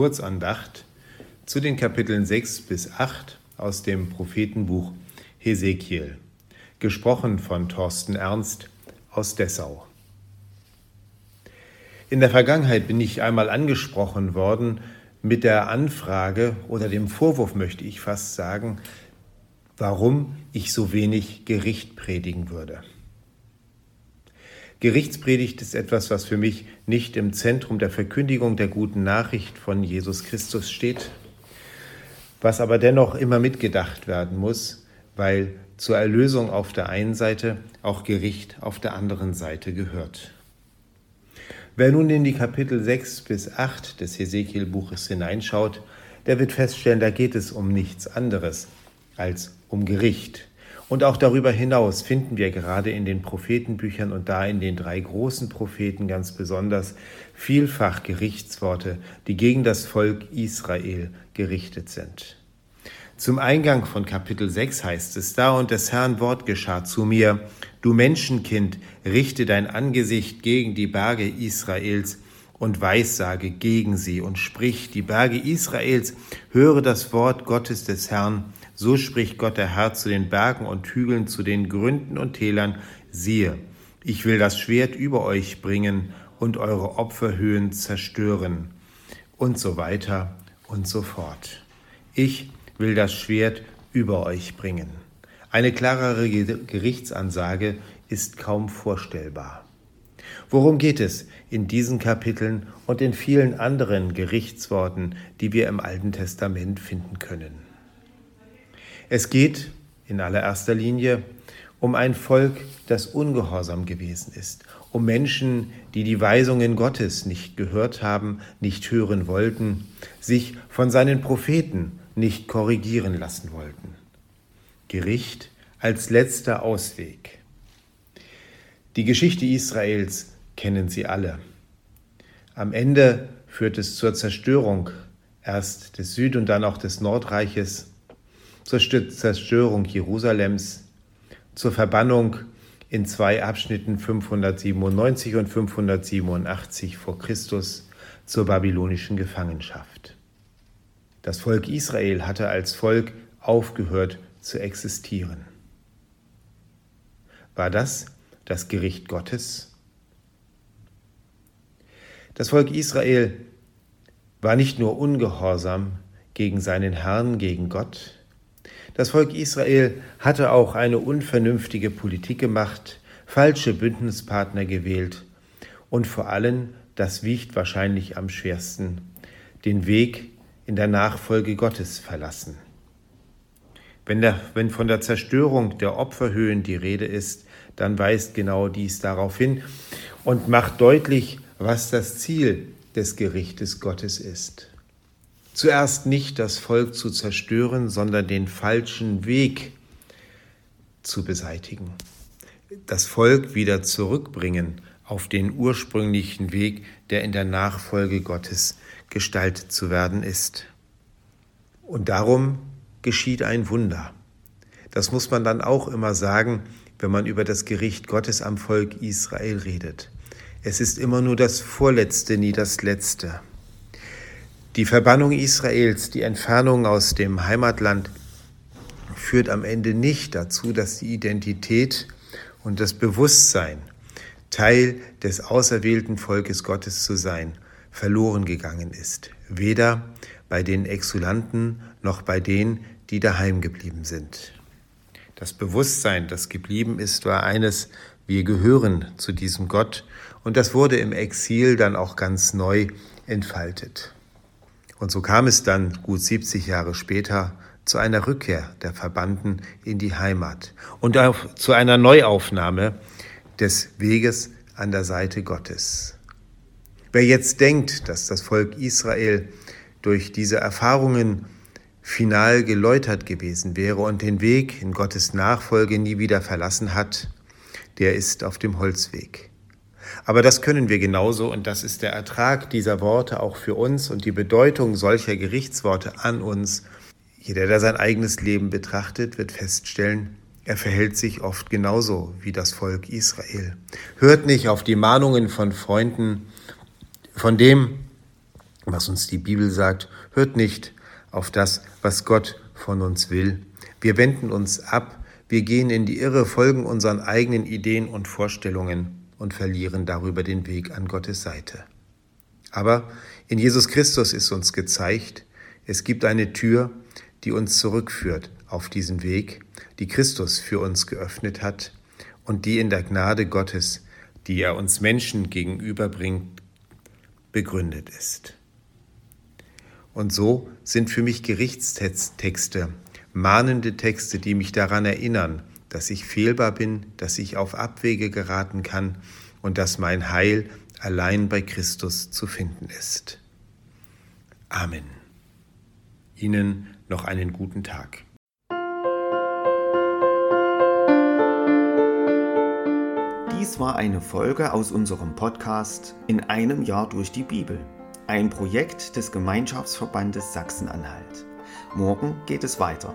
Kurzandacht zu den Kapiteln 6 bis 8 aus dem Prophetenbuch Hesekiel, gesprochen von Thorsten Ernst aus Dessau. In der Vergangenheit bin ich einmal angesprochen worden mit der Anfrage oder dem Vorwurf, möchte ich fast sagen, warum ich so wenig Gericht predigen würde. Gerichtspredigt ist etwas, was für mich nicht im Zentrum der Verkündigung der guten Nachricht von Jesus Christus steht, was aber dennoch immer mitgedacht werden muss, weil zur Erlösung auf der einen Seite auch Gericht auf der anderen Seite gehört. Wer nun in die Kapitel 6 bis 8 des Hesekiel-Buches hineinschaut, der wird feststellen, da geht es um nichts anderes als um Gericht. Und auch darüber hinaus finden wir gerade in den Prophetenbüchern und da in den drei großen Propheten ganz besonders vielfach Gerichtsworte, die gegen das Volk Israel gerichtet sind. Zum Eingang von Kapitel 6 heißt es da, und des Herrn Wort geschah zu mir, du Menschenkind, richte dein Angesicht gegen die Berge Israels und weissage gegen sie und sprich, die Berge Israels, höre das Wort Gottes des Herrn, so spricht Gott der Herr zu den Bergen und Hügeln, zu den Gründen und Tälern, siehe, ich will das Schwert über euch bringen und eure Opferhöhen zerstören. Und so weiter und so fort. Ich will das Schwert über euch bringen. Eine klarere Gerichtsansage ist kaum vorstellbar. Worum geht es in diesen Kapiteln und in vielen anderen Gerichtsworten, die wir im Alten Testament finden können? Es geht in allererster Linie um ein Volk, das ungehorsam gewesen ist, um Menschen, die die Weisungen Gottes nicht gehört haben, nicht hören wollten, sich von seinen Propheten nicht korrigieren lassen wollten. Gericht als letzter Ausweg. Die Geschichte Israels kennen Sie alle. Am Ende führt es zur Zerstörung erst des Süd- und dann auch des Nordreiches zur Zerstörung Jerusalems, zur Verbannung in zwei Abschnitten 597 und 587 vor Christus zur babylonischen Gefangenschaft. Das Volk Israel hatte als Volk aufgehört zu existieren. War das das Gericht Gottes? Das Volk Israel war nicht nur ungehorsam gegen seinen Herrn, gegen Gott, das Volk Israel hatte auch eine unvernünftige Politik gemacht, falsche Bündnispartner gewählt und vor allem, das wiegt wahrscheinlich am schwersten, den Weg in der Nachfolge Gottes verlassen. Wenn, der, wenn von der Zerstörung der Opferhöhen die Rede ist, dann weist genau dies darauf hin und macht deutlich, was das Ziel des Gerichtes Gottes ist. Zuerst nicht das Volk zu zerstören, sondern den falschen Weg zu beseitigen. Das Volk wieder zurückbringen auf den ursprünglichen Weg, der in der Nachfolge Gottes gestaltet zu werden ist. Und darum geschieht ein Wunder. Das muss man dann auch immer sagen, wenn man über das Gericht Gottes am Volk Israel redet. Es ist immer nur das Vorletzte, nie das Letzte. Die Verbannung Israels, die Entfernung aus dem Heimatland führt am Ende nicht dazu, dass die Identität und das Bewusstsein, Teil des auserwählten Volkes Gottes zu sein, verloren gegangen ist. Weder bei den Exulanten noch bei denen, die daheim geblieben sind. Das Bewusstsein, das geblieben ist, war eines, wir gehören zu diesem Gott und das wurde im Exil dann auch ganz neu entfaltet. Und so kam es dann gut 70 Jahre später zu einer Rückkehr der Verbannten in die Heimat und auch zu einer Neuaufnahme des Weges an der Seite Gottes. Wer jetzt denkt, dass das Volk Israel durch diese Erfahrungen final geläutert gewesen wäre und den Weg in Gottes Nachfolge nie wieder verlassen hat, der ist auf dem Holzweg. Aber das können wir genauso und das ist der Ertrag dieser Worte auch für uns und die Bedeutung solcher Gerichtsworte an uns. Jeder, der sein eigenes Leben betrachtet, wird feststellen, er verhält sich oft genauso wie das Volk Israel. Hört nicht auf die Mahnungen von Freunden, von dem, was uns die Bibel sagt. Hört nicht auf das, was Gott von uns will. Wir wenden uns ab, wir gehen in die Irre, folgen unseren eigenen Ideen und Vorstellungen und verlieren darüber den Weg an Gottes Seite. Aber in Jesus Christus ist uns gezeigt, es gibt eine Tür, die uns zurückführt auf diesen Weg, die Christus für uns geöffnet hat und die in der Gnade Gottes, die er uns Menschen gegenüberbringt, begründet ist. Und so sind für mich Gerichtstexte, mahnende Texte, die mich daran erinnern, dass ich fehlbar bin, dass ich auf Abwege geraten kann und dass mein Heil allein bei Christus zu finden ist. Amen. Ihnen noch einen guten Tag. Dies war eine Folge aus unserem Podcast In einem Jahr durch die Bibel, ein Projekt des Gemeinschaftsverbandes Sachsen-Anhalt. Morgen geht es weiter.